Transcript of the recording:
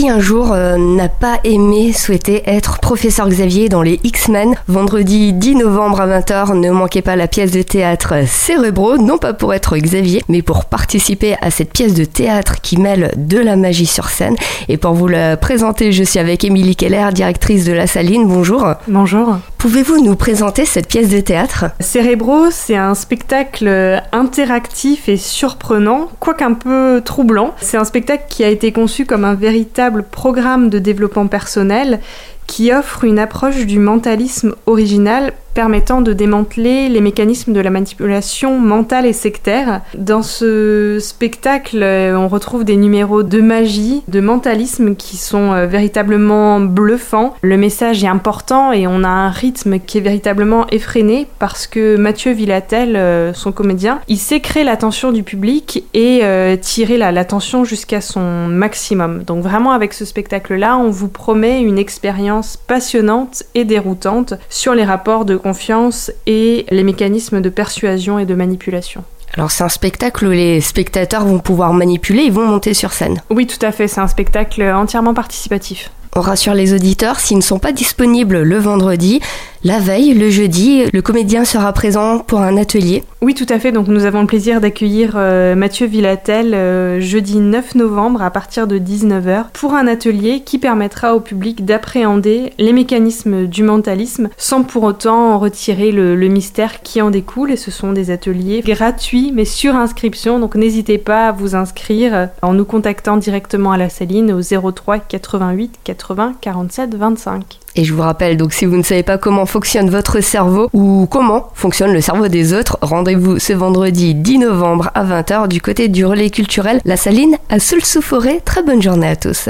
Qui un jour euh, n'a pas aimé souhaiter être professeur Xavier dans les X-Men Vendredi 10 novembre à 20h, ne manquez pas la pièce de théâtre Cérébro, non pas pour être Xavier, mais pour participer à cette pièce de théâtre qui mêle de la magie sur scène. Et pour vous la présenter, je suis avec Émilie Keller, directrice de La Saline. Bonjour. Bonjour. Pouvez-vous nous présenter cette pièce de théâtre? Cérébro, c'est un spectacle interactif et surprenant, quoique un peu troublant. C'est un spectacle qui a été conçu comme un véritable programme de développement personnel qui offre une approche du mentalisme original permettant de démanteler les mécanismes de la manipulation mentale et sectaire. Dans ce spectacle, euh, on retrouve des numéros de magie, de mentalisme qui sont euh, véritablement bluffants. Le message est important et on a un rythme qui est véritablement effréné parce que Mathieu Villatel, euh, son comédien, il sait créer l'attention du public et tirer l'attention jusqu'à son maximum. Donc vraiment avec ce spectacle-là, on vous promet une expérience passionnante et déroutante sur les rapports de confiance et les mécanismes de persuasion et de manipulation. Alors c'est un spectacle où les spectateurs vont pouvoir manipuler et vont monter sur scène. Oui, tout à fait, c'est un spectacle entièrement participatif. On rassure les auditeurs, s'ils ne sont pas disponibles le vendredi, la veille, le jeudi, le comédien sera présent pour un atelier. Oui, tout à fait. Donc nous avons le plaisir d'accueillir euh, Mathieu Villatel euh, jeudi 9 novembre à partir de 19h pour un atelier qui permettra au public d'appréhender les mécanismes du mentalisme sans pour autant en retirer le, le, mystère qui en découle. Et ce sont des ateliers gratuits mais sur inscription. Donc n'hésitez pas à vous inscrire en nous contactant directement à la Saline au 03 88 80 47 25. Et je vous rappelle, donc si vous ne savez pas comment fonctionne votre cerveau ou comment fonctionne le cerveau des autres, rendez-vous ce vendredi 10 novembre à 20h du côté du relais culturel La Saline à Soul-sous-Forêt. Très bonne journée à tous.